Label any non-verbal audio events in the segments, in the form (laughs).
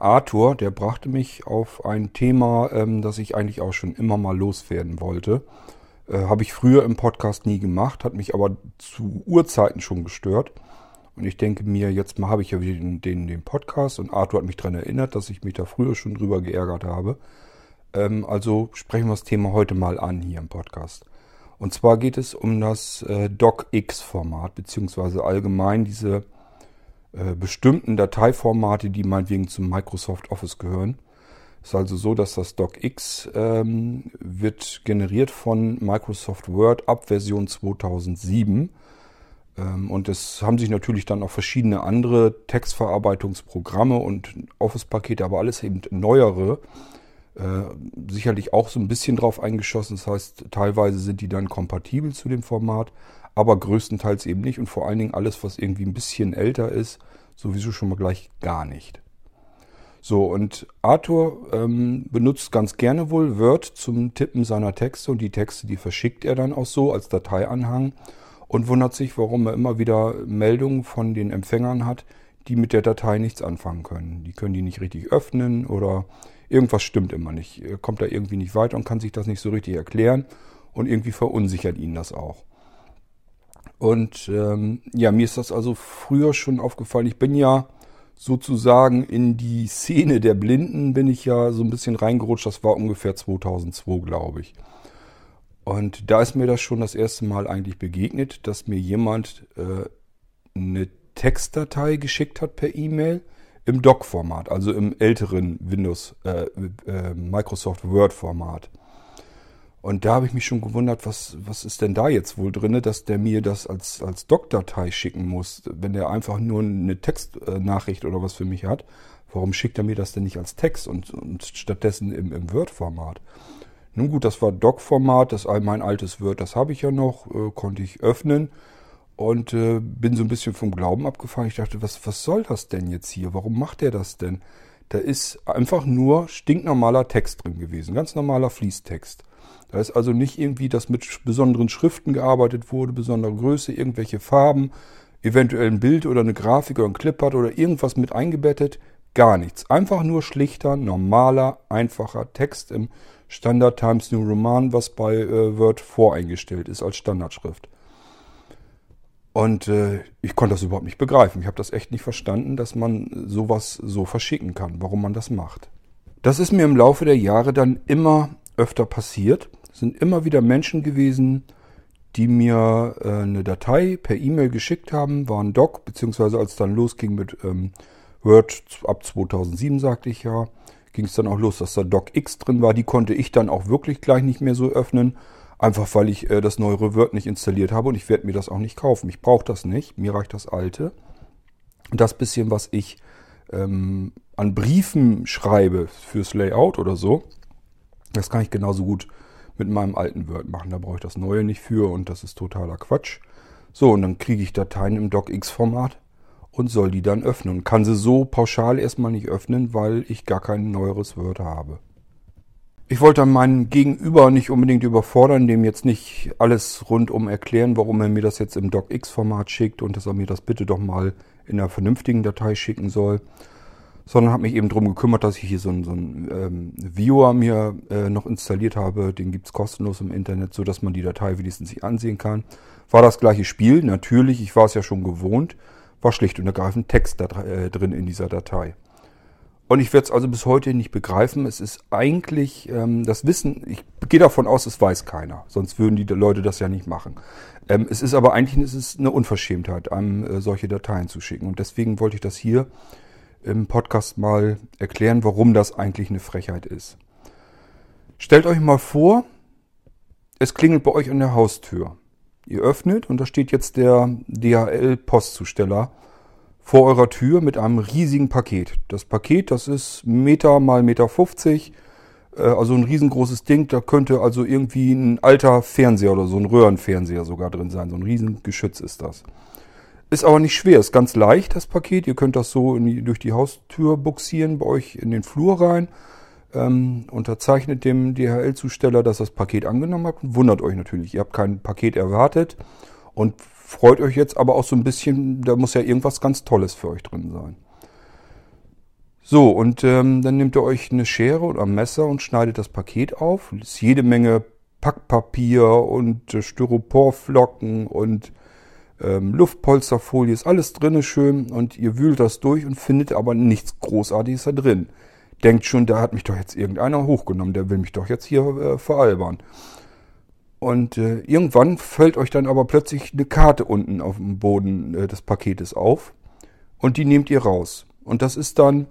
Arthur, der brachte mich auf ein Thema, ähm, das ich eigentlich auch schon immer mal loswerden wollte. Äh, Habe ich früher im Podcast nie gemacht, hat mich aber zu Urzeiten schon gestört. Und ich denke mir, jetzt mal habe ich ja wieder den, den, den, Podcast und Arthur hat mich daran erinnert, dass ich mich da früher schon drüber geärgert habe. Ähm, also sprechen wir das Thema heute mal an hier im Podcast. Und zwar geht es um das äh, DocX-Format, beziehungsweise allgemein diese äh, bestimmten Dateiformate, die meinetwegen zum Microsoft Office gehören. Es ist also so, dass das DocX ähm, wird generiert von Microsoft Word ab Version 2007. Ähm, und es haben sich natürlich dann auch verschiedene andere Textverarbeitungsprogramme und Office-Pakete, aber alles eben neuere, äh, sicherlich auch so ein bisschen drauf eingeschossen. Das heißt, teilweise sind die dann kompatibel zu dem Format, aber größtenteils eben nicht. Und vor allen Dingen alles, was irgendwie ein bisschen älter ist, sowieso schon mal gleich gar nicht. So, und Arthur ähm, benutzt ganz gerne wohl Word zum Tippen seiner Texte und die Texte, die verschickt er dann auch so als Dateianhang und wundert sich, warum er immer wieder Meldungen von den Empfängern hat, die mit der Datei nichts anfangen können. Die können die nicht richtig öffnen oder irgendwas stimmt immer nicht. Er kommt da irgendwie nicht weiter und kann sich das nicht so richtig erklären und irgendwie verunsichert ihn das auch. Und ähm, ja, mir ist das also früher schon aufgefallen. Ich bin ja sozusagen in die Szene der Blinden, bin ich ja so ein bisschen reingerutscht. Das war ungefähr 2002, glaube ich. Und da ist mir das schon das erste Mal eigentlich begegnet, dass mir jemand äh, eine Textdatei geschickt hat per E-Mail im Doc-Format, also im älteren Windows, äh, äh, Microsoft Word-Format. Und da habe ich mich schon gewundert, was, was ist denn da jetzt wohl drin, dass der mir das als, als Doc-Datei schicken muss, wenn der einfach nur eine Textnachricht oder was für mich hat. Warum schickt er mir das denn nicht als Text und, und stattdessen im, im Word-Format? Nun gut, das war Doc-Format, das mein altes Word, das habe ich ja noch, äh, konnte ich öffnen und äh, bin so ein bisschen vom Glauben abgefahren. Ich dachte, was, was soll das denn jetzt hier? Warum macht er das denn? Da ist einfach nur stinknormaler Text drin gewesen, ganz normaler Fließtext. Da ist also nicht irgendwie, dass mit besonderen Schriften gearbeitet wurde, besondere Größe, irgendwelche Farben, eventuell ein Bild oder eine Grafik oder ein Clipart oder irgendwas mit eingebettet. Gar nichts. Einfach nur schlichter, normaler, einfacher Text im Standard Times New Roman, was bei äh, Word voreingestellt ist als Standardschrift. Und äh, ich konnte das überhaupt nicht begreifen. Ich habe das echt nicht verstanden, dass man sowas so verschicken kann, warum man das macht. Das ist mir im Laufe der Jahre dann immer öfter passiert. Sind immer wieder Menschen gewesen, die mir äh, eine Datei per E-Mail geschickt haben, war ein Doc, beziehungsweise als es dann losging mit ähm, Word ab 2007, sagte ich ja, ging es dann auch los, dass da Doc X drin war. Die konnte ich dann auch wirklich gleich nicht mehr so öffnen, einfach weil ich äh, das neuere Word nicht installiert habe und ich werde mir das auch nicht kaufen. Ich brauche das nicht, mir reicht das alte. Das bisschen, was ich ähm, an Briefen schreibe fürs Layout oder so, das kann ich genauso gut mit meinem alten Word machen. Da brauche ich das neue nicht für und das ist totaler Quatsch. So, und dann kriege ich Dateien im DocX-Format und soll die dann öffnen. Kann sie so pauschal erstmal nicht öffnen, weil ich gar kein neueres Word habe. Ich wollte meinen Gegenüber nicht unbedingt überfordern, dem jetzt nicht alles rundum erklären, warum er mir das jetzt im DocX-Format schickt und dass er mir das bitte doch mal in einer vernünftigen Datei schicken soll, sondern habe mich eben darum gekümmert, dass ich hier so einen, so einen ähm, Viewer mir äh, noch installiert habe. Den gibt's kostenlos im Internet, so dass man die Datei wenigstens sich ansehen kann. War das gleiche Spiel, natürlich, ich war es ja schon gewohnt war schlicht und ergreifend Text da, äh, drin in dieser Datei. Und ich werde es also bis heute nicht begreifen. Es ist eigentlich ähm, das Wissen, ich gehe davon aus, es weiß keiner. Sonst würden die Leute das ja nicht machen. Ähm, es ist aber eigentlich es ist eine Unverschämtheit, einem äh, solche Dateien zu schicken. Und deswegen wollte ich das hier im Podcast mal erklären, warum das eigentlich eine Frechheit ist. Stellt euch mal vor, es klingelt bei euch an der Haustür. Ihr öffnet und da steht jetzt der DHL-Postzusteller vor eurer Tür mit einem riesigen Paket. Das Paket, das ist Meter mal Meter 50, äh, also ein riesengroßes Ding. Da könnte also irgendwie ein alter Fernseher oder so ein Röhrenfernseher sogar drin sein. So ein Riesengeschütz ist das. Ist aber nicht schwer, ist ganz leicht das Paket. Ihr könnt das so die, durch die Haustür buxieren bei euch in den Flur rein ähm, unterzeichnet dem DHL-Zusteller, dass das Paket angenommen habt und wundert euch natürlich. Ihr habt kein Paket erwartet und freut euch jetzt aber auch so ein bisschen, da muss ja irgendwas ganz Tolles für euch drin sein. So, und ähm, dann nehmt ihr euch eine Schere oder ein Messer und schneidet das Paket auf. Es ist jede Menge Packpapier und äh, Styroporflocken und ähm, Luftpolsterfolie, ist alles drinne schön und ihr wühlt das durch und findet aber nichts Großartiges da drin. Denkt schon, da hat mich doch jetzt irgendeiner hochgenommen, der will mich doch jetzt hier äh, veralbern. Und äh, irgendwann fällt euch dann aber plötzlich eine Karte unten auf dem Boden äh, des Paketes auf und die nehmt ihr raus. Und das ist dann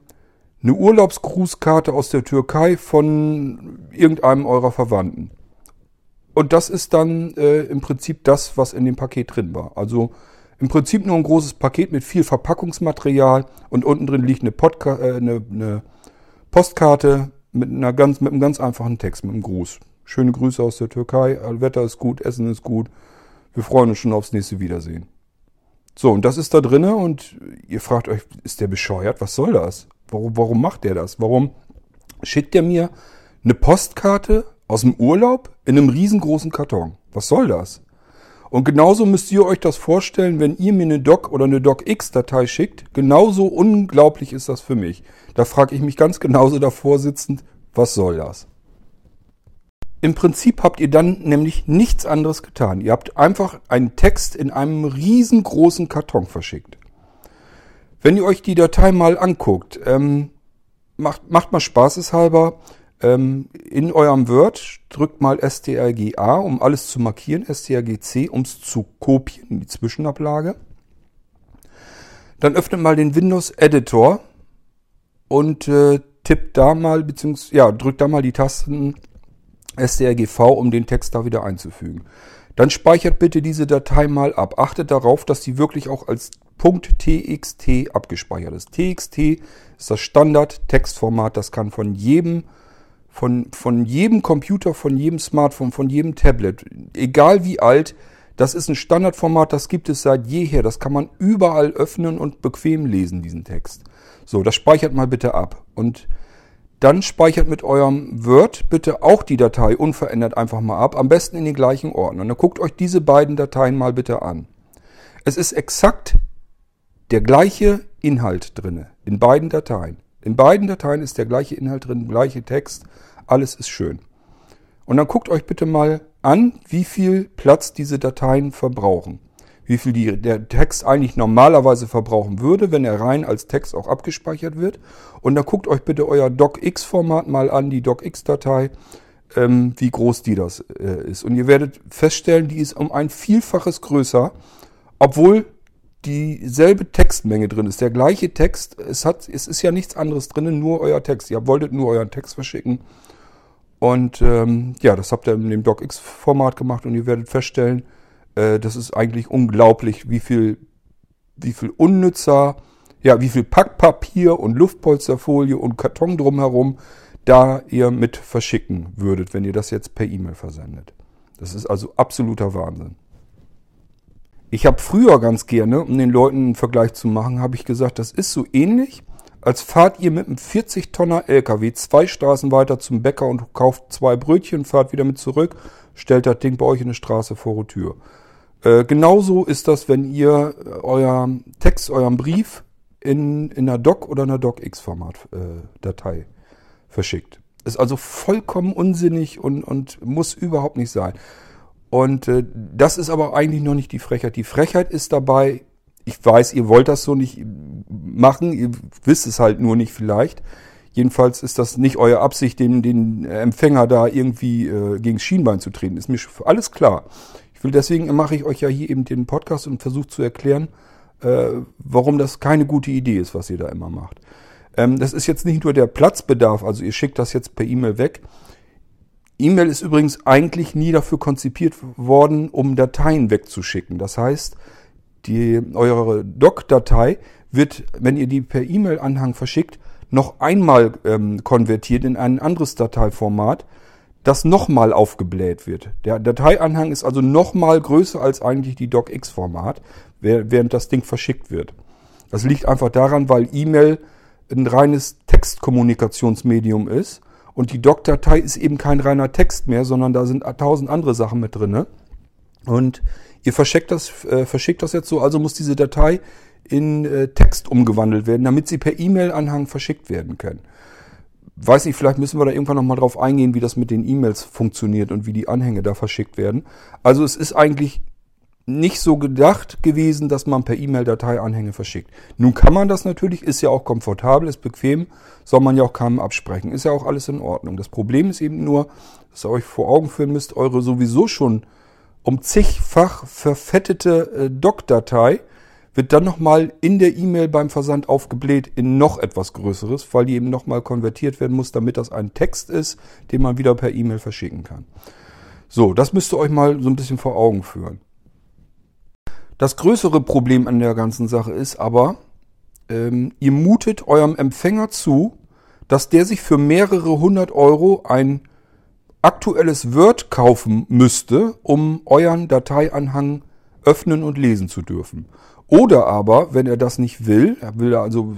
eine Urlaubsgrußkarte aus der Türkei von irgendeinem eurer Verwandten. Und das ist dann äh, im Prinzip das, was in dem Paket drin war. Also im Prinzip nur ein großes Paket mit viel Verpackungsmaterial und unten drin liegt eine, Podca äh, eine, eine Postkarte mit, einer ganz, mit einem ganz einfachen Text, mit einem Gruß. Schöne Grüße aus der Türkei, Wetter ist gut, Essen ist gut. Wir freuen uns schon aufs nächste Wiedersehen. So, und das ist da drinne und ihr fragt euch, ist der bescheuert? Was soll das? Warum, warum macht der das? Warum schickt er mir eine Postkarte aus dem Urlaub in einem riesengroßen Karton? Was soll das? Und genauso müsst ihr euch das vorstellen, wenn ihr mir eine Doc oder eine DocX-Datei schickt. Genauso unglaublich ist das für mich. Da frage ich mich ganz genauso davor sitzend, was soll das? Im Prinzip habt ihr dann nämlich nichts anderes getan. Ihr habt einfach einen Text in einem riesengroßen Karton verschickt. Wenn ihr euch die Datei mal anguckt, ähm, macht, macht mal spaßeshalber in eurem Word, drückt mal strg-A, um alles zu markieren, strg-C, um es zu kopieren, in die Zwischenablage. Dann öffnet mal den Windows Editor und äh, tippt da mal, beziehungsweise, ja, drückt da mal die Tasten strgv, um den Text da wieder einzufügen. Dann speichert bitte diese Datei mal ab. Achtet darauf, dass die wirklich auch als .txt abgespeichert ist. TXT ist das Standard-Textformat, das kann von jedem, von, von jedem Computer, von jedem Smartphone, von jedem Tablet, egal wie alt, das ist ein Standardformat, das gibt es seit jeher. Das kann man überall öffnen und bequem lesen, diesen Text. So, das speichert mal bitte ab. Und dann speichert mit eurem Word bitte auch die Datei unverändert einfach mal ab. Am besten in den gleichen Ordner. Und dann guckt euch diese beiden Dateien mal bitte an. Es ist exakt der gleiche Inhalt drinne in beiden Dateien. In beiden Dateien ist der gleiche Inhalt drin, gleiche Text, alles ist schön. Und dann guckt euch bitte mal an, wie viel Platz diese Dateien verbrauchen. Wie viel die, der Text eigentlich normalerweise verbrauchen würde, wenn er rein als Text auch abgespeichert wird. Und dann guckt euch bitte euer DocX-Format mal an, die DocX-Datei, ähm, wie groß die das äh, ist. Und ihr werdet feststellen, die ist um ein Vielfaches größer, obwohl dieselbe Textmenge drin ist. Der gleiche Text, es, hat, es ist ja nichts anderes drin, nur euer Text. Ihr wolltet nur euren Text verschicken. Und ähm, ja, das habt ihr in dem DocX-Format gemacht und ihr werdet feststellen, äh, das ist eigentlich unglaublich, wie viel, wie viel unnützer, ja, wie viel Packpapier und Luftpolsterfolie und Karton drumherum da ihr mit verschicken würdet, wenn ihr das jetzt per E-Mail versendet. Das ist also absoluter Wahnsinn. Ich habe früher ganz gerne, um den Leuten einen Vergleich zu machen, habe ich gesagt, das ist so ähnlich, als fahrt ihr mit einem 40-Tonner LKW zwei Straßen weiter zum Bäcker und kauft zwei Brötchen, fahrt wieder mit zurück, stellt das Ding bei euch in der Straße vor die Tür. Äh, genauso ist das, wenn ihr euer Text, euren Brief in, in einer Doc oder einer DocX-Format-Datei äh, verschickt. Ist also vollkommen unsinnig und, und muss überhaupt nicht sein. Und äh, das ist aber eigentlich noch nicht die Frechheit. Die Frechheit ist dabei, ich weiß, ihr wollt das so nicht machen, ihr wisst es halt nur nicht vielleicht. Jedenfalls ist das nicht eure Absicht, den, den Empfänger da irgendwie äh, gegen Schienbein zu treten. Ist mir alles klar. Ich will deswegen mache ich euch ja hier eben den Podcast und versuche zu erklären, äh, warum das keine gute Idee ist, was ihr da immer macht. Ähm, das ist jetzt nicht nur der Platzbedarf, also ihr schickt das jetzt per E-Mail weg, E-Mail ist übrigens eigentlich nie dafür konzipiert worden, um Dateien wegzuschicken. Das heißt, die, eure Doc-Datei wird, wenn ihr die per E-Mail-Anhang verschickt, noch einmal ähm, konvertiert in ein anderes Dateiformat, das nochmal aufgebläht wird. Der Dateianhang ist also nochmal größer als eigentlich die DocX-Format, während das Ding verschickt wird. Das liegt einfach daran, weil E-Mail ein reines Textkommunikationsmedium ist und die Doc-Datei ist eben kein reiner Text mehr, sondern da sind tausend andere Sachen mit drinne. Und ihr verschickt das, äh, verschickt das jetzt so, also muss diese Datei in äh, Text umgewandelt werden, damit sie per E-Mail-Anhang verschickt werden können. Weiß nicht, vielleicht müssen wir da irgendwann nochmal drauf eingehen, wie das mit den E-Mails funktioniert und wie die Anhänge da verschickt werden. Also es ist eigentlich nicht so gedacht gewesen, dass man per E-Mail-Datei Anhänge verschickt. Nun kann man das natürlich, ist ja auch komfortabel, ist bequem, soll man ja auch keinem absprechen. Ist ja auch alles in Ordnung. Das Problem ist eben nur, dass ihr euch vor Augen führen müsst, eure sowieso schon um zigfach verfettete äh, Doc-Datei wird dann nochmal in der E-Mail beim Versand aufgebläht in noch etwas Größeres, weil die eben nochmal konvertiert werden muss, damit das ein Text ist, den man wieder per E-Mail verschicken kann. So, das müsst ihr euch mal so ein bisschen vor Augen führen. Das größere Problem an der ganzen Sache ist aber, ähm, ihr mutet eurem Empfänger zu, dass der sich für mehrere hundert Euro ein aktuelles Word kaufen müsste, um euren Dateianhang öffnen und lesen zu dürfen. Oder aber, wenn er das nicht will, er will also,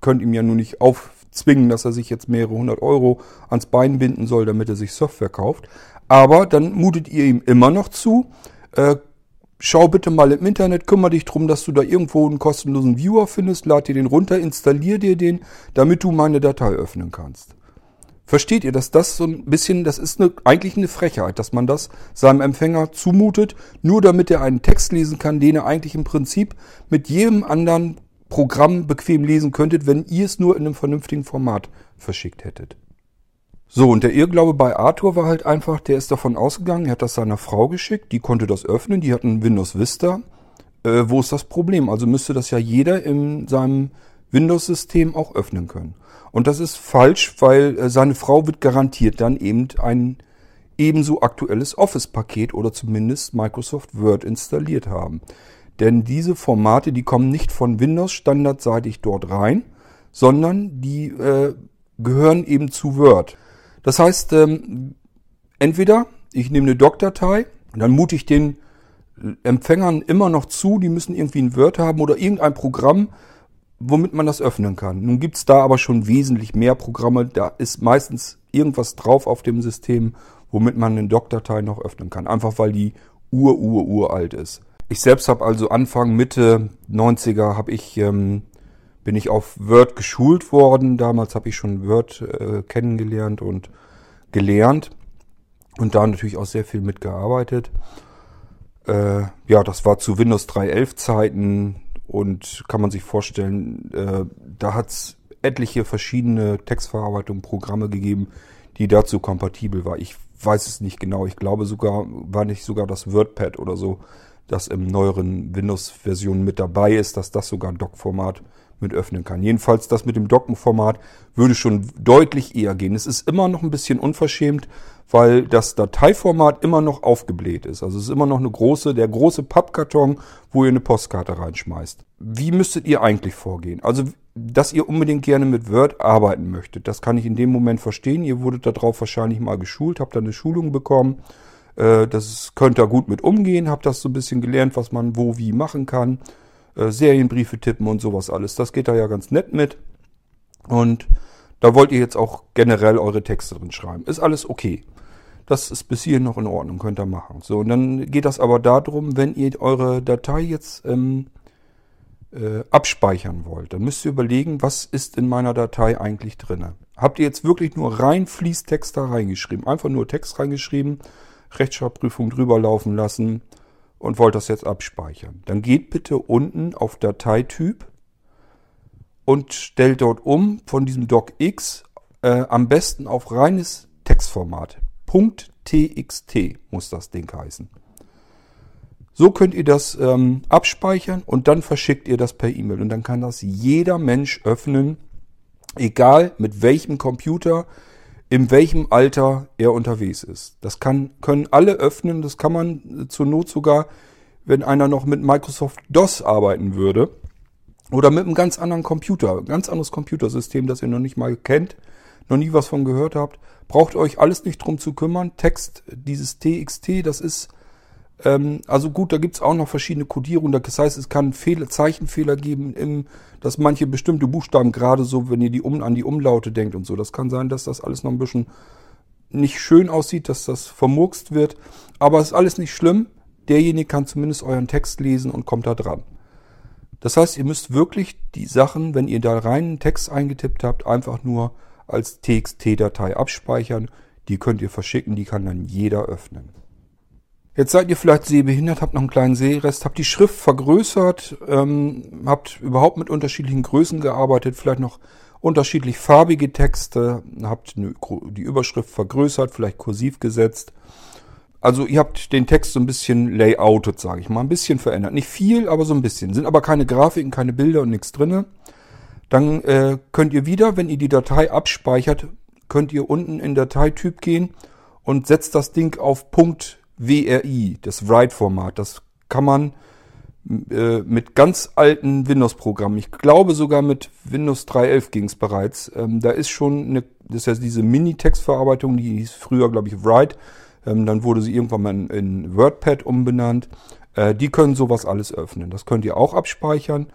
könnt ihm ja nur nicht aufzwingen, dass er sich jetzt mehrere hundert Euro ans Bein binden soll, damit er sich Software kauft. Aber dann mutet ihr ihm immer noch zu, äh, schau bitte mal im Internet, kümmere dich drum, dass du da irgendwo einen kostenlosen Viewer findest, lad dir den runter, installier dir den, damit du meine Datei öffnen kannst. Versteht ihr, dass das so ein bisschen, das ist eine, eigentlich eine Frechheit, dass man das seinem Empfänger zumutet, nur damit er einen Text lesen kann, den er eigentlich im Prinzip mit jedem anderen Programm bequem lesen könntet, wenn ihr es nur in einem vernünftigen Format verschickt hättet. So, und der Irrglaube bei Arthur war halt einfach, der ist davon ausgegangen, er hat das seiner Frau geschickt, die konnte das öffnen, die hat ein Windows Vista. Äh, wo ist das Problem? Also müsste das ja jeder in seinem Windows-System auch öffnen können. Und das ist falsch, weil äh, seine Frau wird garantiert dann eben ein ebenso aktuelles Office-Paket oder zumindest Microsoft Word installiert haben. Denn diese Formate, die kommen nicht von Windows standardseitig dort rein, sondern die äh, gehören eben zu Word. Das heißt, ähm, entweder ich nehme eine Doc-Datei, dann mute ich den Empfängern immer noch zu, die müssen irgendwie ein Word haben oder irgendein Programm, womit man das öffnen kann. Nun gibt's da aber schon wesentlich mehr Programme. Da ist meistens irgendwas drauf auf dem System, womit man eine Doc-Datei noch öffnen kann. Einfach weil die ur, ur, uralt ist. Ich selbst habe also Anfang, Mitte 90er habe ich ähm, bin ich auf Word geschult worden. Damals habe ich schon Word äh, kennengelernt und gelernt und da natürlich auch sehr viel mitgearbeitet. Äh, ja, das war zu Windows 3.11 Zeiten und kann man sich vorstellen, äh, da hat es etliche verschiedene Textverarbeitungsprogramme gegeben, die dazu kompatibel war. Ich weiß es nicht genau. Ich glaube sogar, war nicht sogar das WordPad oder so, das im neueren Windows-Version mit dabei ist, dass das sogar ein Doc-Format mit öffnen kann. Jedenfalls das mit dem Dockenformat würde schon deutlich eher gehen. Es ist immer noch ein bisschen unverschämt, weil das Dateiformat immer noch aufgebläht ist. Also es ist immer noch eine große, der große Pappkarton, wo ihr eine Postkarte reinschmeißt. Wie müsstet ihr eigentlich vorgehen? Also, dass ihr unbedingt gerne mit Word arbeiten möchtet, das kann ich in dem Moment verstehen. Ihr wurdet darauf wahrscheinlich mal geschult, habt da eine Schulung bekommen. Äh, das könnt ihr gut mit umgehen, habt das so ein bisschen gelernt, was man wo wie machen kann äh, Serienbriefe tippen und sowas alles. Das geht da ja ganz nett mit. Und da wollt ihr jetzt auch generell eure Texte drin schreiben. Ist alles okay. Das ist bis hierhin noch in Ordnung, könnt ihr machen. So, und dann geht das aber darum, wenn ihr eure Datei jetzt ähm, äh, abspeichern wollt, dann müsst ihr überlegen, was ist in meiner Datei eigentlich drin. Habt ihr jetzt wirklich nur rein Fließtext da reingeschrieben? Einfach nur Text reingeschrieben, Rechtschreibprüfung drüber laufen lassen, und wollt das jetzt abspeichern. Dann geht bitte unten auf Dateityp und stellt dort um von diesem DocX äh, am besten auf reines Textformat. .txt muss das Ding heißen. So könnt ihr das ähm, abspeichern und dann verschickt ihr das per E-Mail. Und dann kann das jeder Mensch öffnen, egal mit welchem Computer, in welchem Alter er unterwegs ist. Das kann, können alle öffnen, das kann man zur Not sogar, wenn einer noch mit Microsoft DOS arbeiten würde oder mit einem ganz anderen Computer, ganz anderes Computersystem, das ihr noch nicht mal kennt, noch nie was von gehört habt, braucht euch alles nicht drum zu kümmern. Text, dieses TXT, das ist ähm, also gut, da gibt's auch noch verschiedene Codierungen. Das heißt, es kann Fehler, Zeichenfehler geben, im, dass manche bestimmte Buchstaben gerade so, wenn ihr die um, an die Umlaute denkt und so. Das kann sein, dass das alles noch ein bisschen nicht schön aussieht, dass das vermurkst wird. Aber es ist alles nicht schlimm. Derjenige kann zumindest euren Text lesen und kommt da dran. Das heißt, ihr müsst wirklich die Sachen, wenn ihr da rein einen Text eingetippt habt, einfach nur als TXT-Datei abspeichern. Die könnt ihr verschicken, die kann dann jeder öffnen. Jetzt seid ihr vielleicht sehbehindert, habt noch einen kleinen Sehrest, habt die Schrift vergrößert, ähm, habt überhaupt mit unterschiedlichen Größen gearbeitet, vielleicht noch unterschiedlich farbige Texte, habt die Überschrift vergrößert, vielleicht kursiv gesetzt. Also ihr habt den Text so ein bisschen layoutet, sage ich mal, ein bisschen verändert. Nicht viel, aber so ein bisschen. Sind aber keine Grafiken, keine Bilder und nichts drinne. Dann äh, könnt ihr wieder, wenn ihr die Datei abspeichert, könnt ihr unten in Dateityp gehen und setzt das Ding auf .wri, das Write-Format. Das kann man äh, mit ganz alten Windows-Programmen. Ich glaube sogar mit Windows 3.11 ging es bereits. Ähm, da ist schon eine, das ja diese Mini-Textverarbeitung, die hieß früher, glaube ich, Write. Ähm, dann wurde sie irgendwann mal in, in WordPad umbenannt. Äh, die können sowas alles öffnen. Das könnt ihr auch abspeichern.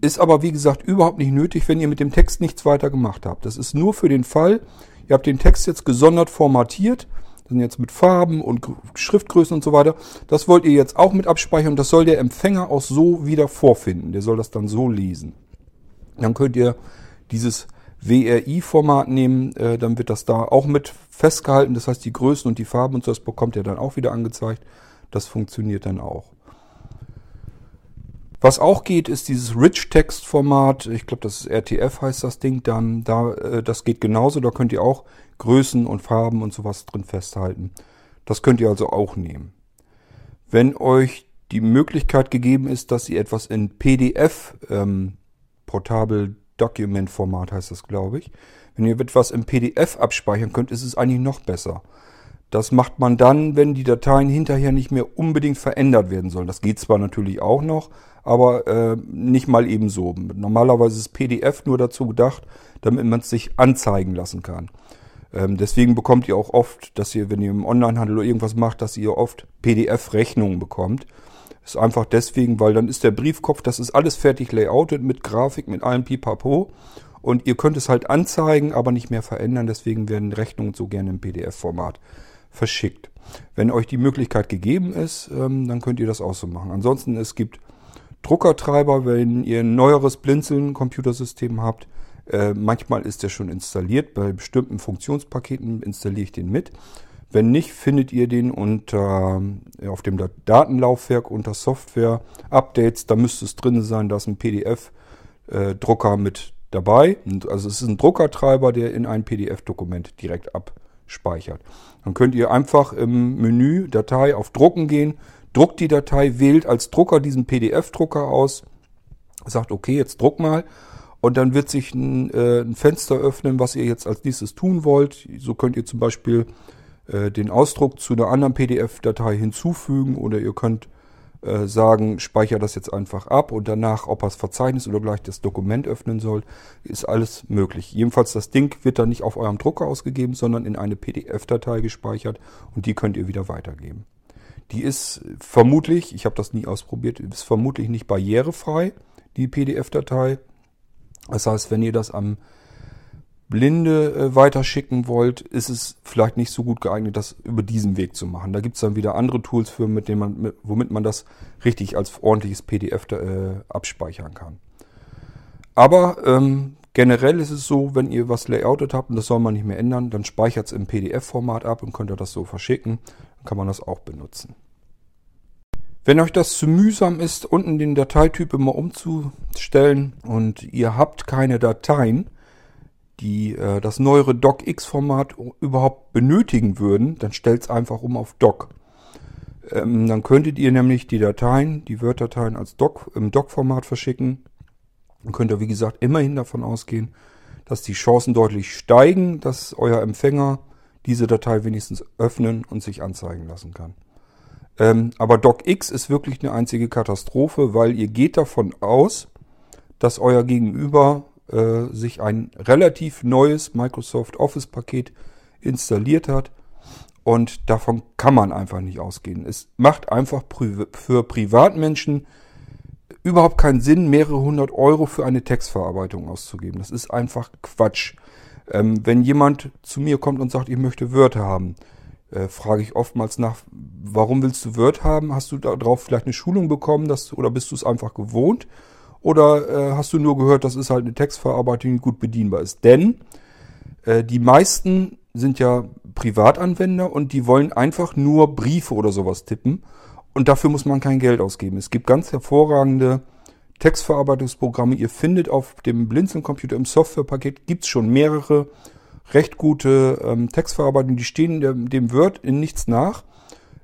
Ist aber, wie gesagt, überhaupt nicht nötig, wenn ihr mit dem Text nichts weiter gemacht habt. Das ist nur für den Fall, ihr habt den Text jetzt gesondert formatiert, dann jetzt mit Farben und Schriftgrößen und so weiter. Das wollt ihr jetzt auch mit abspeichern und das soll der Empfänger auch so wieder vorfinden. Der soll das dann so lesen. Dann könnt ihr dieses WRI-Format nehmen, äh, dann wird das da auch mit festgehalten. Das heißt, die Größen und die Farben und so, das bekommt ihr dann auch wieder angezeigt. Das funktioniert dann auch. Was auch geht, ist dieses Rich-Text-Format. Ich glaube, das ist RTF heißt das Ding. Dann da, äh, das geht genauso. Da könnt ihr auch Größen und Farben und sowas drin festhalten. Das könnt ihr also auch nehmen. Wenn euch die Möglichkeit gegeben ist, dass ihr etwas in PDF ähm, Portable Document Format heißt das, glaube ich. Wenn ihr etwas im PDF abspeichern könnt, ist es eigentlich noch besser. Das macht man dann, wenn die Dateien hinterher nicht mehr unbedingt verändert werden sollen. Das geht zwar natürlich auch noch, aber äh, nicht mal ebenso. Normalerweise ist PDF nur dazu gedacht, damit man es sich anzeigen lassen kann. Ähm, deswegen bekommt ihr auch oft, dass ihr, wenn ihr im Onlinehandel oder irgendwas macht, dass ihr oft PDF-Rechnungen bekommt. Ist einfach deswegen, weil dann ist der Briefkopf, das ist alles fertig layoutet mit Grafik, mit allem Pipapo. Und ihr könnt es halt anzeigen, aber nicht mehr verändern. Deswegen werden Rechnungen so gerne im PDF-Format verschickt. Wenn euch die Möglichkeit gegeben ist, ähm, dann könnt ihr das auch so machen. Ansonsten, es gibt Druckertreiber, wenn ihr ein neueres Blinzeln-Computersystem habt. Äh, manchmal ist der schon installiert. Bei bestimmten Funktionspaketen installiere ich den mit. Wenn nicht, findet ihr den unter, äh, auf dem Datenlaufwerk unter Software Updates. Da müsste es drin sein, da ist ein PDF-Drucker äh, mit dabei. Also es ist ein Druckertreiber, der in ein PDF-Dokument direkt abspeichert. Dann könnt ihr einfach im Menü Datei auf Drucken gehen, druckt die Datei, wählt als Drucker diesen PDF-Drucker aus, sagt, okay, jetzt druck mal. Und dann wird sich ein, äh, ein, Fenster öffnen, was ihr jetzt als nächstes tun wollt. So könnt ihr zum Beispiel äh, den Ausdruck zu einer anderen PDF-Datei hinzufügen oder ihr könnt äh, sagen, speichere das jetzt einfach ab und danach, ob das Verzeichnis oder gleich das Dokument öffnen soll, ist alles möglich. Jedenfalls das Ding wird dann nicht auf eurem Drucker ausgegeben, sondern in eine PDF-Datei gespeichert und die könnt ihr wieder weitergeben. Die ist vermutlich, ich habe das nie ausprobiert, ist vermutlich nicht barrierefrei, die PDF-Datei. Das heißt, wenn ihr das am Blinde äh, weiterschicken wollt, ist es vielleicht nicht so gut geeignet, das über diesen Weg zu machen. Da gibt es dann wieder andere Tools für, mit denen man, mit, womit man das richtig als ordentliches PDF äh, abspeichern kann. Aber ähm, generell ist es so, wenn ihr was layoutet habt und das soll man nicht mehr ändern, dann speichert es im PDF-Format ab und könnt ihr das so verschicken kann man das auch benutzen. Wenn euch das zu mühsam ist, unten den Dateityp immer umzustellen und ihr habt keine Dateien, die äh, das neuere DocX-Format überhaupt benötigen würden, dann stellt es einfach um auf Doc. Ähm, dann könntet ihr nämlich die Dateien, die Word-Dateien als Doc im Doc-Format verschicken. Dann könnt ihr, wie gesagt, immerhin davon ausgehen, dass die Chancen deutlich steigen, dass euer Empfänger diese Datei wenigstens öffnen und sich anzeigen lassen kann. Ähm, aber DocX ist wirklich eine einzige Katastrophe, weil ihr geht davon aus, dass euer Gegenüber äh, sich ein relativ neues Microsoft Office Paket installiert hat und davon kann man einfach nicht ausgehen. Es macht einfach für Privatmenschen überhaupt keinen Sinn, mehrere hundert Euro für eine Textverarbeitung auszugeben. Das ist einfach Quatsch. Ähm, wenn jemand zu mir kommt und sagt, ich möchte Word haben, äh, frage ich oftmals nach, warum willst du Word haben? Hast du darauf vielleicht eine Schulung bekommen dass, oder bist du es einfach gewohnt? Oder äh, hast du nur gehört, das ist halt eine Textverarbeitung, die gut bedienbar ist? Denn äh, die meisten sind ja Privatanwender und die wollen einfach nur Briefe oder sowas tippen. Und dafür muss man kein Geld ausgeben. Es gibt ganz hervorragende Textverarbeitungsprogramme. Ihr findet auf dem Blinzeln-Computer im Softwarepaket gibt's schon mehrere recht gute ähm, Textverarbeitungen. Die stehen dem, dem Word in nichts nach.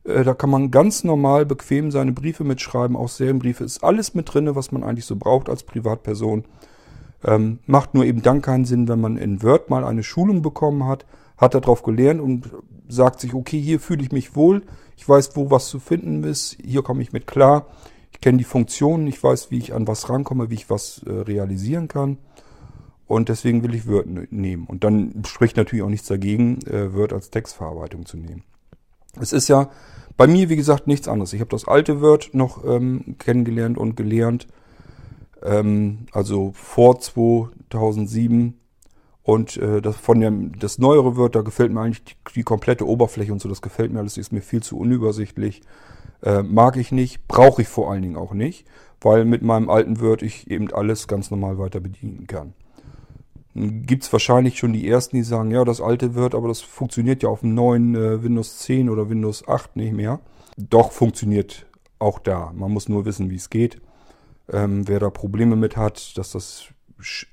Äh, da kann man ganz normal bequem seine Briefe mitschreiben, auch Serienbriefe. Ist alles mit drinne, was man eigentlich so braucht als Privatperson. Ähm, macht nur eben dann keinen Sinn, wenn man in Word mal eine Schulung bekommen hat, hat darauf gelernt und sagt sich, okay, hier fühle ich mich wohl, ich weiß, wo was zu finden ist, hier komme ich mit klar, ich kenne die Funktionen, ich weiß, wie ich an was rankomme, wie ich was äh, realisieren kann. Und deswegen will ich Word nehmen. Und dann spricht natürlich auch nichts dagegen, äh, Word als Textverarbeitung zu nehmen. Es ist ja bei mir, wie gesagt, nichts anderes. Ich habe das alte Word noch ähm, kennengelernt und gelernt. Ähm, also vor 2007. Und äh, das von dem, das neuere Word, da gefällt mir eigentlich die, die, komplette Oberfläche und so, das gefällt mir alles, ist mir viel zu unübersichtlich. Äh, mag ich nicht, brauche ich vor allen Dingen auch nicht, weil mit meinem alten Word ich eben alles ganz normal weiter bedienen kann. Gibt es wahrscheinlich schon die ersten, die sagen, ja, das alte Word, aber das funktioniert ja auf dem neuen äh, Windows 10 oder Windows 8 nicht mehr. Doch funktioniert auch da. Man muss nur wissen, wie es geht. Ähm, wer da Probleme mit hat, dass das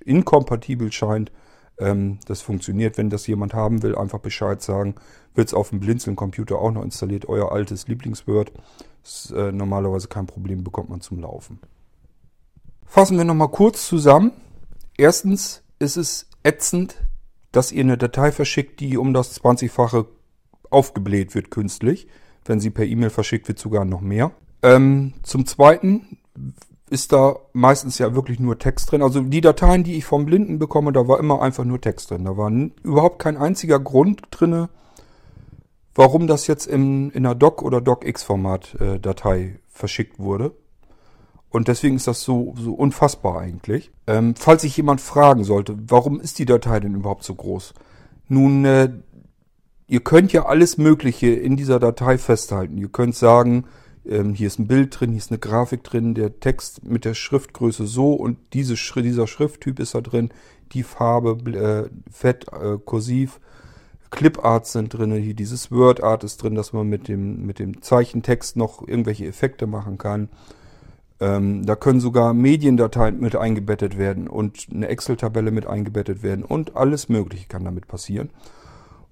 inkompatibel scheint, ähm, das funktioniert. Wenn das jemand haben will, einfach Bescheid sagen. Wird es auf dem Blinzeln-Computer auch noch installiert, euer altes Lieblingsword. Ist äh, normalerweise kein Problem, bekommt man zum Laufen. Fassen wir nochmal kurz zusammen. Erstens ist es ätzend, dass ihr eine Datei verschickt, die um das 20-fache aufgebläht wird künstlich. Wenn sie per E-Mail verschickt wird, sogar noch mehr. Ähm, zum Zweiten ist da meistens ja wirklich nur Text drin. Also die Dateien, die ich vom Blinden bekomme, da war immer einfach nur Text drin. Da war überhaupt kein einziger Grund drinne, warum das jetzt in, in einer Doc- oder DocX-Format äh, verschickt wurde. Und deswegen ist das so, so unfassbar eigentlich. Ähm, falls sich jemand fragen sollte, warum ist die Datei denn überhaupt so groß? Nun, äh, ihr könnt ja alles Mögliche in dieser Datei festhalten. Ihr könnt sagen, ähm, hier ist ein Bild drin, hier ist eine Grafik drin, der Text mit der Schriftgröße so und diese, dieser Schrifttyp ist da drin, die Farbe, äh, Fett, äh, kursiv, Cliparts sind drin, hier dieses Wordart ist drin, dass man mit dem, mit dem Zeichentext noch irgendwelche Effekte machen kann. Ähm, da können sogar Mediendateien mit eingebettet werden und eine Excel-Tabelle mit eingebettet werden und alles Mögliche kann damit passieren.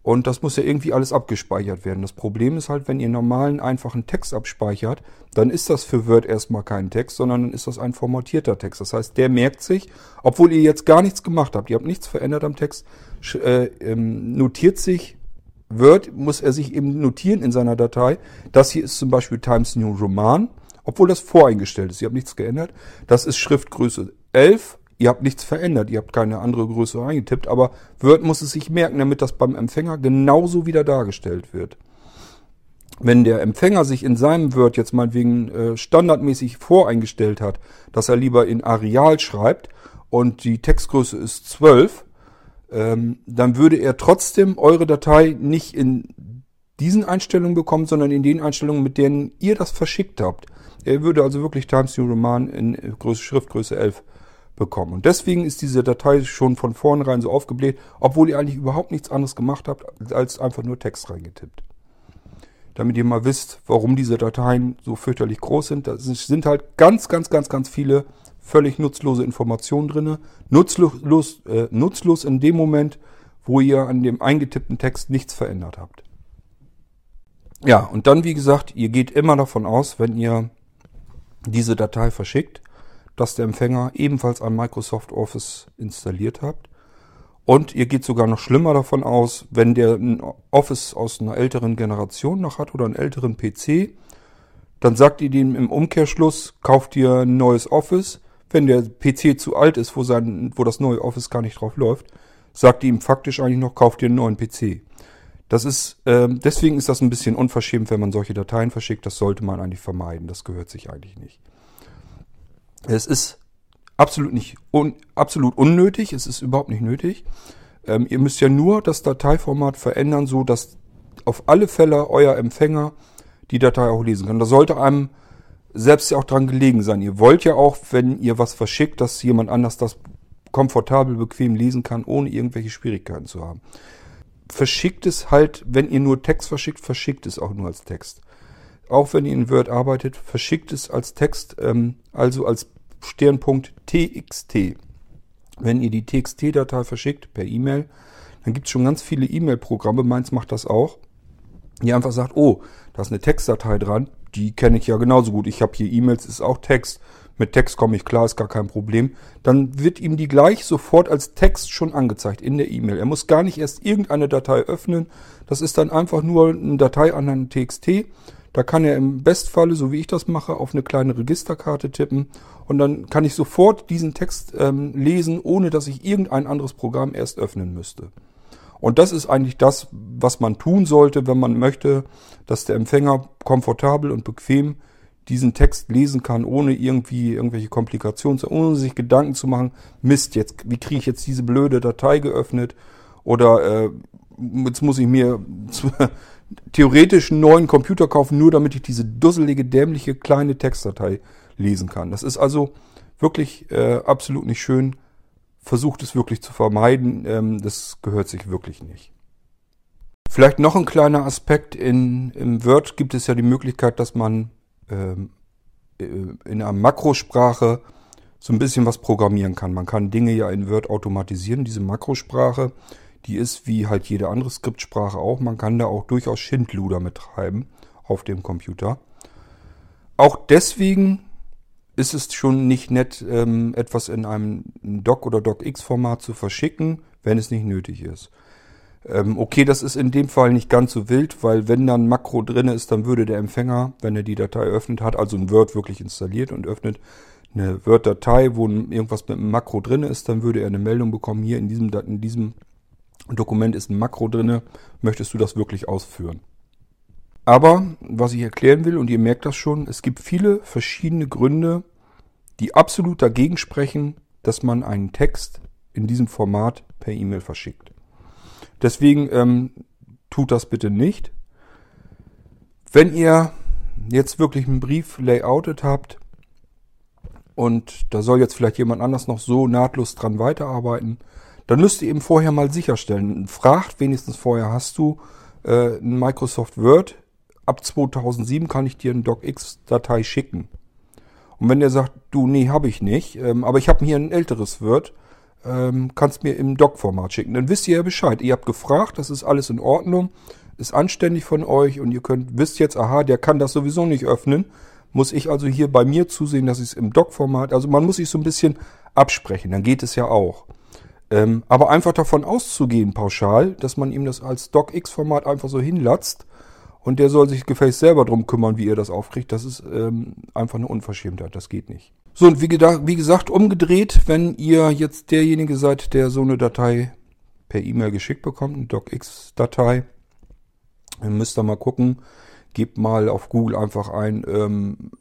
Und das muss ja irgendwie alles abgespeichert werden. Das Problem ist halt, wenn ihr normalen, einfachen Text abspeichert, dann ist das für Word erstmal kein Text, sondern dann ist das ein formatierter Text. Das heißt, der merkt sich, obwohl ihr jetzt gar nichts gemacht habt, ihr habt nichts verändert am Text, äh, ähm, notiert sich Word, muss er sich eben notieren in seiner Datei. Das hier ist zum Beispiel Times New Roman, obwohl das voreingestellt ist. Ihr habt nichts geändert. Das ist Schriftgröße 11 Ihr habt nichts verändert, ihr habt keine andere Größe eingetippt, aber Word muss es sich merken, damit das beim Empfänger genauso wieder dargestellt wird. Wenn der Empfänger sich in seinem Word jetzt meinetwegen äh, standardmäßig voreingestellt hat, dass er lieber in Areal schreibt und die Textgröße ist 12, ähm, dann würde er trotzdem eure Datei nicht in diesen Einstellungen bekommen, sondern in den Einstellungen, mit denen ihr das verschickt habt. Er würde also wirklich Times New Roman in Größe, Schriftgröße 11 bekommen. Und deswegen ist diese Datei schon von vornherein so aufgebläht, obwohl ihr eigentlich überhaupt nichts anderes gemacht habt, als einfach nur Text reingetippt. Damit ihr mal wisst, warum diese Dateien so fürchterlich groß sind. Da sind halt ganz, ganz, ganz, ganz viele völlig nutzlose Informationen drin. Nutzlos, äh, nutzlos in dem Moment, wo ihr an dem eingetippten Text nichts verändert habt. Ja, und dann, wie gesagt, ihr geht immer davon aus, wenn ihr diese Datei verschickt, dass der Empfänger ebenfalls ein Microsoft Office installiert habt. Und ihr geht sogar noch schlimmer davon aus, wenn der ein Office aus einer älteren Generation noch hat oder einen älteren PC, dann sagt ihr dem im Umkehrschluss, kauft ihr ein neues Office. Wenn der PC zu alt ist, wo, sein, wo das neue Office gar nicht drauf läuft, sagt ihr ihm faktisch eigentlich noch, kauft ihr einen neuen PC. Das ist, äh, deswegen ist das ein bisschen unverschämt, wenn man solche Dateien verschickt. Das sollte man eigentlich vermeiden. Das gehört sich eigentlich nicht. Es ist absolut nicht un, absolut unnötig, es ist überhaupt nicht nötig. Ähm, ihr müsst ja nur das Dateiformat verändern, so dass auf alle Fälle euer Empfänger die Datei auch lesen kann. Da sollte einem selbst ja auch dran gelegen sein. Ihr wollt ja auch, wenn ihr was verschickt, dass jemand anders das komfortabel, bequem lesen kann, ohne irgendwelche Schwierigkeiten zu haben. Verschickt es halt, wenn ihr nur Text verschickt, verschickt es auch nur als Text. Auch wenn ihr in Word arbeitet, verschickt es als Text, ähm, also als Sternpunkt TXT. Wenn ihr die TXT-Datei verschickt per E-Mail, dann gibt es schon ganz viele E-Mail-Programme, meins macht das auch, die einfach sagt, oh, da ist eine Textdatei dran, die kenne ich ja genauso gut. Ich habe hier E-Mails, ist auch Text. Mit Text komme ich klar, ist gar kein Problem. Dann wird ihm die gleich sofort als Text schon angezeigt in der E-Mail. Er muss gar nicht erst irgendeine Datei öffnen. Das ist dann einfach nur eine Datei an einen TXT. Da kann er im Bestfalle, so wie ich das mache, auf eine kleine Registerkarte tippen und dann kann ich sofort diesen Text ähm, lesen, ohne dass ich irgendein anderes Programm erst öffnen müsste. Und das ist eigentlich das, was man tun sollte, wenn man möchte, dass der Empfänger komfortabel und bequem diesen Text lesen kann, ohne irgendwie irgendwelche Komplikationen, ohne sich Gedanken zu machen, Mist, jetzt, wie kriege ich jetzt diese blöde Datei geöffnet? Oder äh, jetzt muss ich mir (laughs) theoretisch einen neuen Computer kaufen, nur damit ich diese dusselige, dämliche kleine Textdatei lesen kann. Das ist also wirklich äh, absolut nicht schön versucht es wirklich zu vermeiden. Ähm, das gehört sich wirklich nicht. Vielleicht noch ein kleiner Aspekt. In, Im Word gibt es ja die Möglichkeit, dass man ähm, äh, in einer Makrosprache so ein bisschen was programmieren kann. Man kann Dinge ja in Word automatisieren. Diese Makrosprache, die ist wie halt jede andere Skriptsprache auch. Man kann da auch durchaus Schindluder mittreiben auf dem Computer. Auch deswegen ist es schon nicht nett, ähm, etwas in einem Doc- oder DocX-Format zu verschicken, wenn es nicht nötig ist. Ähm, okay, das ist in dem Fall nicht ganz so wild, weil wenn dann Makro drin ist, dann würde der Empfänger, wenn er die Datei öffnet hat, also ein Word wirklich installiert und öffnet eine Word-Datei, wo irgendwas mit einem Makro drin ist, dann würde er eine Meldung bekommen, hier in diesem, in diesem Dokument ist ein Makro drin, möchtest du das wirklich ausführen? Aber was ich erklären will, und ihr merkt das schon, es gibt viele verschiedene Gründe, die absolut dagegen sprechen, dass man einen Text in diesem Format per E-Mail verschickt. Deswegen ähm, tut das bitte nicht. Wenn ihr jetzt wirklich einen Brief layoutet habt und da soll jetzt vielleicht jemand anders noch so nahtlos dran weiterarbeiten, dann müsst ihr eben vorher mal sicherstellen. Fragt wenigstens vorher, hast du äh, ein Microsoft Word ab 2007 kann ich dir eine DocX-Datei schicken. Und wenn der sagt, du, nee, habe ich nicht, ähm, aber ich habe hier ein älteres Word, ähm, kannst mir im Doc-Format schicken. Dann wisst ihr ja Bescheid. Ihr habt gefragt, das ist alles in Ordnung, ist anständig von euch und ihr könnt, wisst jetzt, aha, der kann das sowieso nicht öffnen. Muss ich also hier bei mir zusehen, dass ich es im Doc-Format, also man muss sich so ein bisschen absprechen, dann geht es ja auch. Ähm, aber einfach davon auszugehen, pauschal, dass man ihm das als DocX-Format einfach so hinlatzt, und der soll sich gefälligst selber drum kümmern, wie er das aufkriegt. Das ist ähm, einfach eine Unverschämtheit. Das geht nicht. So, und wie, wie gesagt, umgedreht, wenn ihr jetzt derjenige seid, der so eine Datei per E-Mail geschickt bekommt, eine DocX-Datei, dann müsst ihr mal gucken. Gebt mal auf Google einfach ein ähm,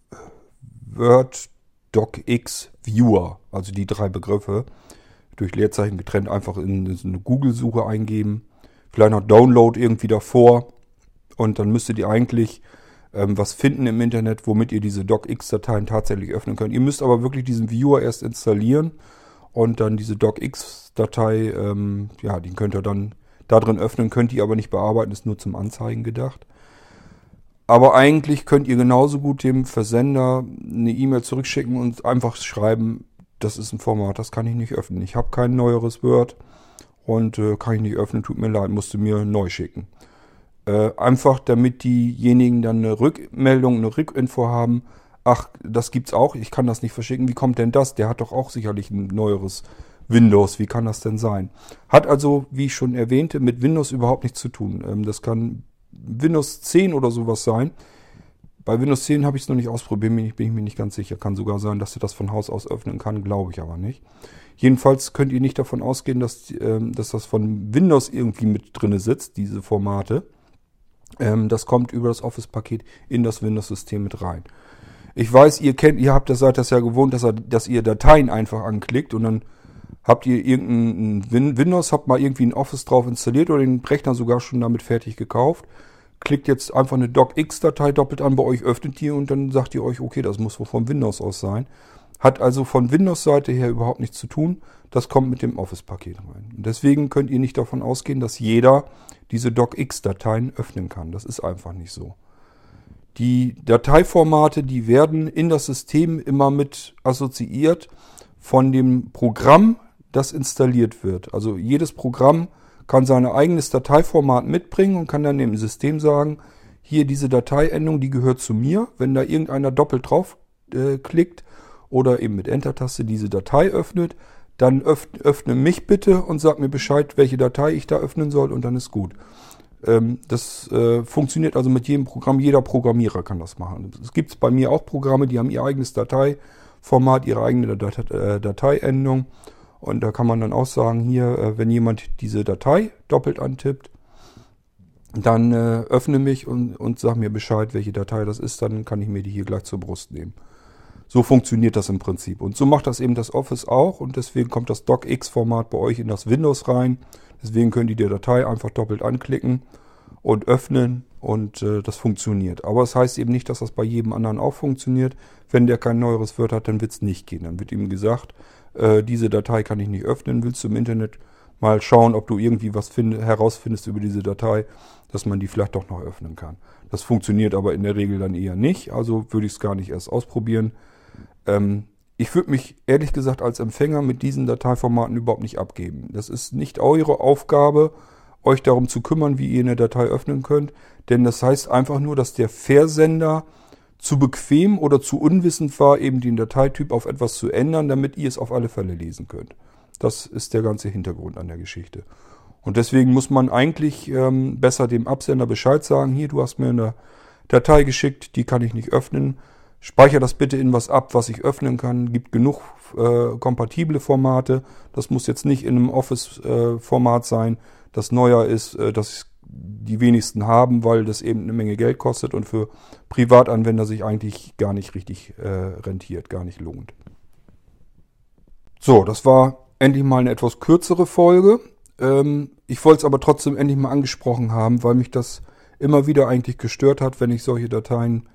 Word DocX Viewer, also die drei Begriffe, durch Leerzeichen getrennt einfach in eine Google-Suche eingeben. Vielleicht noch Download irgendwie davor und dann müsstet ihr eigentlich ähm, was finden im Internet, womit ihr diese DocX-Dateien tatsächlich öffnen könnt. Ihr müsst aber wirklich diesen Viewer erst installieren und dann diese DocX-Datei, ähm, ja, den könnt ihr dann da drin öffnen, könnt ihr aber nicht bearbeiten, ist nur zum Anzeigen gedacht. Aber eigentlich könnt ihr genauso gut dem Versender eine E-Mail zurückschicken und einfach schreiben, das ist ein Format, das kann ich nicht öffnen. Ich habe kein neueres Word und äh, kann ich nicht öffnen, tut mir leid, musste mir neu schicken. Äh, einfach damit diejenigen dann eine Rückmeldung, eine Rückinfo haben. Ach, das gibt's auch, ich kann das nicht verschicken. Wie kommt denn das? Der hat doch auch sicherlich ein neueres Windows. Wie kann das denn sein? Hat also, wie ich schon erwähnte, mit Windows überhaupt nichts zu tun. Ähm, das kann Windows 10 oder sowas sein. Bei Windows 10 habe ich es noch nicht ausprobiert, bin ich, bin ich mir nicht ganz sicher. Kann sogar sein, dass er das von Haus aus öffnen kann, glaube ich aber nicht. Jedenfalls könnt ihr nicht davon ausgehen, dass, ähm, dass das von Windows irgendwie mit drinne sitzt, diese Formate. Ähm, das kommt über das Office-Paket in das Windows-System mit rein. Ich weiß, ihr kennt, ihr habt das, seid das ja gewohnt, dass, er, dass ihr Dateien einfach anklickt und dann habt ihr irgendein Windows, habt mal irgendwie ein Office drauf installiert oder den Rechner sogar schon damit fertig gekauft. Klickt jetzt einfach eine docx-Datei doppelt an bei euch, öffnet die und dann sagt ihr euch, okay, das muss wohl von Windows aus sein. Hat also von Windows-Seite her überhaupt nichts zu tun. Das kommt mit dem Office-Paket rein. Und deswegen könnt ihr nicht davon ausgehen, dass jeder diese docx-Dateien öffnen kann. Das ist einfach nicht so. Die Dateiformate, die werden in das System immer mit assoziiert von dem Programm, das installiert wird. Also jedes Programm kann sein eigenes Dateiformat mitbringen und kann dann dem System sagen, hier diese Dateiendung, die gehört zu mir. Wenn da irgendeiner doppelt drauf äh, klickt oder eben mit Enter-Taste diese Datei öffnet, dann öffne, öffne mich bitte und sag mir Bescheid, welche Datei ich da öffnen soll und dann ist gut. Ähm, das äh, funktioniert also mit jedem Programm. Jeder Programmierer kann das machen. Es gibt bei mir auch Programme, die haben ihr eigenes Dateiformat, ihre eigene Datei, äh, Dateiendung. Und da kann man dann auch sagen, hier, äh, wenn jemand diese Datei doppelt antippt, dann äh, öffne mich und, und sag mir Bescheid, welche Datei das ist, dann kann ich mir die hier gleich zur Brust nehmen. So funktioniert das im Prinzip. Und so macht das eben das Office auch und deswegen kommt das DocX-Format bei euch in das Windows rein. Deswegen könnt ihr die Datei einfach doppelt anklicken und öffnen und äh, das funktioniert. Aber es das heißt eben nicht, dass das bei jedem anderen auch funktioniert. Wenn der kein neueres Word hat, dann wird es nicht gehen. Dann wird ihm gesagt, äh, diese Datei kann ich nicht öffnen. Willst du im Internet mal schauen, ob du irgendwie was find, herausfindest über diese Datei, dass man die vielleicht doch noch öffnen kann. Das funktioniert aber in der Regel dann eher nicht. Also würde ich es gar nicht erst ausprobieren. Ähm, ich würde mich ehrlich gesagt als Empfänger mit diesen Dateiformaten überhaupt nicht abgeben. Das ist nicht eure Aufgabe, euch darum zu kümmern, wie ihr eine Datei öffnen könnt. Denn das heißt einfach nur, dass der Versender zu bequem oder zu unwissend war, eben den Dateityp auf etwas zu ändern, damit ihr es auf alle Fälle lesen könnt. Das ist der ganze Hintergrund an der Geschichte. Und deswegen muss man eigentlich ähm, besser dem Absender Bescheid sagen, hier, du hast mir eine Datei geschickt, die kann ich nicht öffnen Speichere das bitte in was ab, was ich öffnen kann. Gibt genug äh, kompatible Formate. Das muss jetzt nicht in einem Office-Format äh, sein, das neuer ist, äh, das die wenigsten haben, weil das eben eine Menge Geld kostet und für Privatanwender sich eigentlich gar nicht richtig äh, rentiert, gar nicht lohnt. So, das war endlich mal eine etwas kürzere Folge. Ähm, ich wollte es aber trotzdem endlich mal angesprochen haben, weil mich das immer wieder eigentlich gestört hat, wenn ich solche Dateien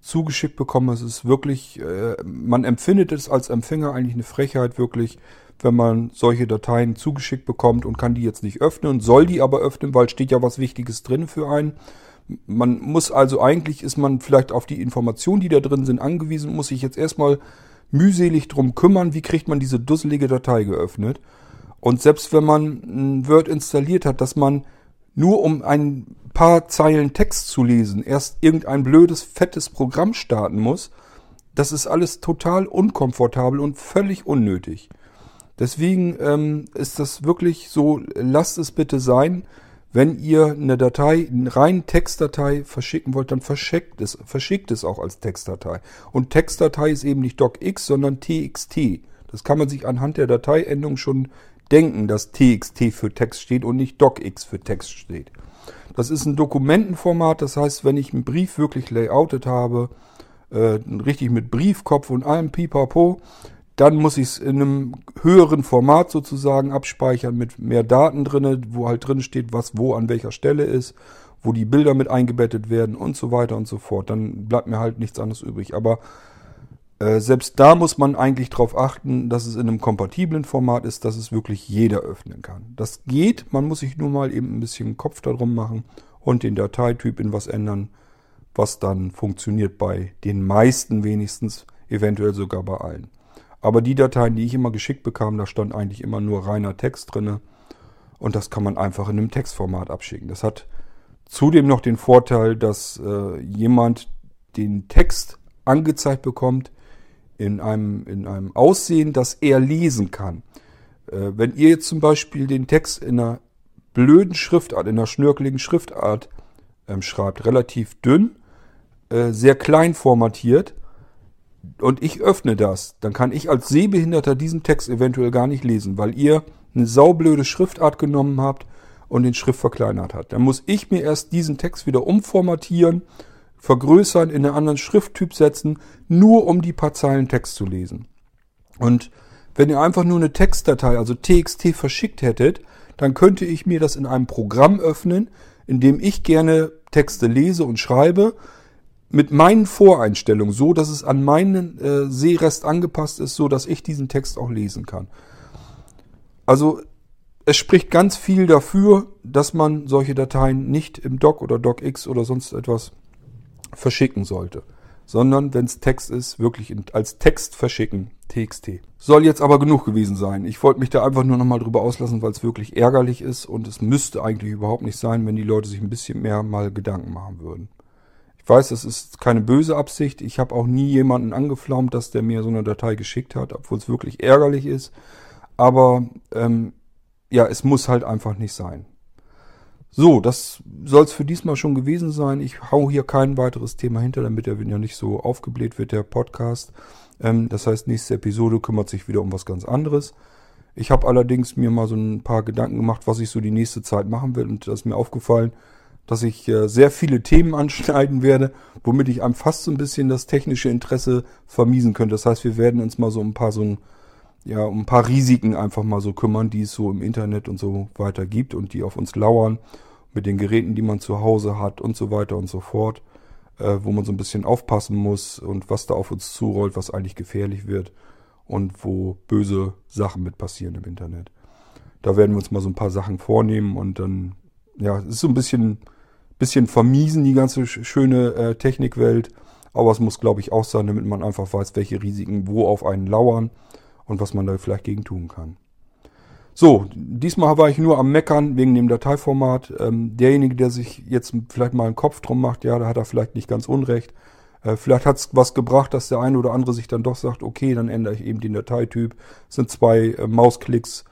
zugeschickt bekommen. Es ist wirklich, äh, man empfindet es als Empfänger eigentlich eine Frechheit wirklich, wenn man solche Dateien zugeschickt bekommt und kann die jetzt nicht öffnen, soll die aber öffnen, weil steht ja was Wichtiges drin für einen. Man muss also eigentlich, ist man vielleicht auf die Informationen, die da drin sind, angewiesen, muss sich jetzt erstmal mühselig drum kümmern, wie kriegt man diese dusselige Datei geöffnet. Und selbst wenn man ein Word installiert hat, dass man nur um ein paar Zeilen Text zu lesen, erst irgendein blödes, fettes Programm starten muss, das ist alles total unkomfortabel und völlig unnötig. Deswegen ähm, ist das wirklich so, lasst es bitte sein, wenn ihr eine Datei, eine rein Textdatei verschicken wollt, dann verschickt es, verschickt es auch als Textdatei. Und Textdatei ist eben nicht docx, sondern txt. Das kann man sich anhand der Dateiendung schon denken, dass txt für Text steht und nicht docx für Text steht. Das ist ein Dokumentenformat, das heißt, wenn ich einen Brief wirklich layoutet habe, äh, richtig mit Briefkopf und allem Pipapo, dann muss ich es in einem höheren Format sozusagen abspeichern mit mehr Daten drin, wo halt drin steht, was wo an welcher Stelle ist, wo die Bilder mit eingebettet werden und so weiter und so fort. Dann bleibt mir halt nichts anderes übrig. Aber äh, selbst da muss man eigentlich darauf achten, dass es in einem kompatiblen Format ist, dass es wirklich jeder öffnen kann. Das geht, man muss sich nur mal eben ein bisschen Kopf darum machen und den Dateityp in was ändern, was dann funktioniert bei den meisten wenigstens, eventuell sogar bei allen. Aber die Dateien, die ich immer geschickt bekam, da stand eigentlich immer nur reiner Text drinne und das kann man einfach in einem Textformat abschicken. Das hat zudem noch den Vorteil, dass äh, jemand den Text angezeigt bekommt, in einem, in einem Aussehen, das er lesen kann. Äh, wenn ihr jetzt zum Beispiel den Text in einer blöden Schriftart, in einer schnörkeligen Schriftart ähm, schreibt, relativ dünn, äh, sehr klein formatiert, und ich öffne das, dann kann ich als Sehbehinderter diesen Text eventuell gar nicht lesen, weil ihr eine saublöde Schriftart genommen habt und den Schrift verkleinert habt. Dann muss ich mir erst diesen Text wieder umformatieren vergrößern, in einen anderen Schrifttyp setzen, nur um die paar Zeilen Text zu lesen. Und wenn ihr einfach nur eine Textdatei, also TXT verschickt hättet, dann könnte ich mir das in einem Programm öffnen, in dem ich gerne Texte lese und schreibe, mit meinen Voreinstellungen, so dass es an meinen äh, Sehrest angepasst ist, so dass ich diesen Text auch lesen kann. Also es spricht ganz viel dafür, dass man solche Dateien nicht im Doc oder DocX oder sonst etwas verschicken sollte, sondern wenn es Text ist, wirklich als Text verschicken, TXT. Soll jetzt aber genug gewesen sein. Ich wollte mich da einfach nur nochmal drüber auslassen, weil es wirklich ärgerlich ist und es müsste eigentlich überhaupt nicht sein, wenn die Leute sich ein bisschen mehr mal Gedanken machen würden. Ich weiß, es ist keine böse Absicht. Ich habe auch nie jemanden angeflaumt, dass der mir so eine Datei geschickt hat, obwohl es wirklich ärgerlich ist. Aber ähm, ja, es muss halt einfach nicht sein. So, das soll es für diesmal schon gewesen sein. Ich hau hier kein weiteres Thema hinter, damit er ja nicht so aufgebläht wird, der Podcast. Ähm, das heißt, nächste Episode kümmert sich wieder um was ganz anderes. Ich habe allerdings mir mal so ein paar Gedanken gemacht, was ich so die nächste Zeit machen will. Und da ist mir aufgefallen, dass ich äh, sehr viele Themen (laughs) anschneiden werde, womit ich einem fast so ein bisschen das technische Interesse vermiesen könnte. Das heißt, wir werden uns mal so ein paar so ein, ja, ein paar Risiken einfach mal so kümmern, die es so im Internet und so weiter gibt und die auf uns lauern, mit den Geräten, die man zu Hause hat und so weiter und so fort, äh, wo man so ein bisschen aufpassen muss und was da auf uns zurollt, was eigentlich gefährlich wird und wo böse Sachen mit passieren im Internet. Da werden wir uns mal so ein paar Sachen vornehmen und dann, ja, es ist so ein bisschen bisschen vermiesen, die ganze schöne äh, Technikwelt. Aber es muss, glaube ich, auch sein, damit man einfach weiß, welche Risiken wo auf einen lauern und was man da vielleicht gegen tun kann. So, diesmal war ich nur am Meckern wegen dem Dateiformat. Ähm, derjenige, der sich jetzt vielleicht mal einen Kopf drum macht, ja, da hat er vielleicht nicht ganz unrecht. Äh, vielleicht hat es was gebracht, dass der eine oder andere sich dann doch sagt, okay, dann ändere ich eben den Dateityp. Es sind zwei äh, Mausklicks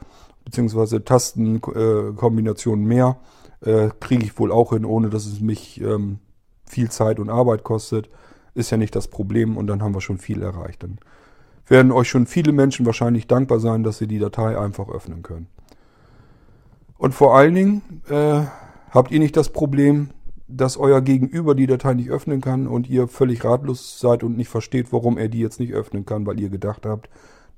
beziehungsweise Tastenkombinationen äh, mehr äh, kriege ich wohl auch hin, ohne dass es mich ähm, viel Zeit und Arbeit kostet. Ist ja nicht das Problem und dann haben wir schon viel erreicht. Dann werden euch schon viele Menschen wahrscheinlich dankbar sein, dass ihr die Datei einfach öffnen können. Und vor allen Dingen äh, habt ihr nicht das Problem, dass euer Gegenüber die Datei nicht öffnen kann und ihr völlig ratlos seid und nicht versteht, warum er die jetzt nicht öffnen kann, weil ihr gedacht habt,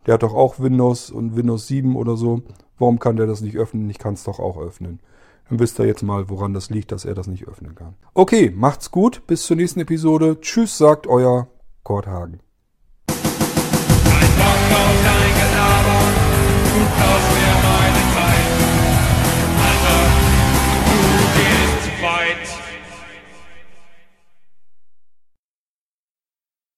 der hat doch auch Windows und Windows 7 oder so. Warum kann der das nicht öffnen? Ich kann es doch auch öffnen. Dann wisst ihr jetzt mal, woran das liegt, dass er das nicht öffnen kann. Okay, macht's gut. Bis zur nächsten Episode. Tschüss, sagt euer Kurt Hagen. Ein Bock auf dein Gelaber, gut aus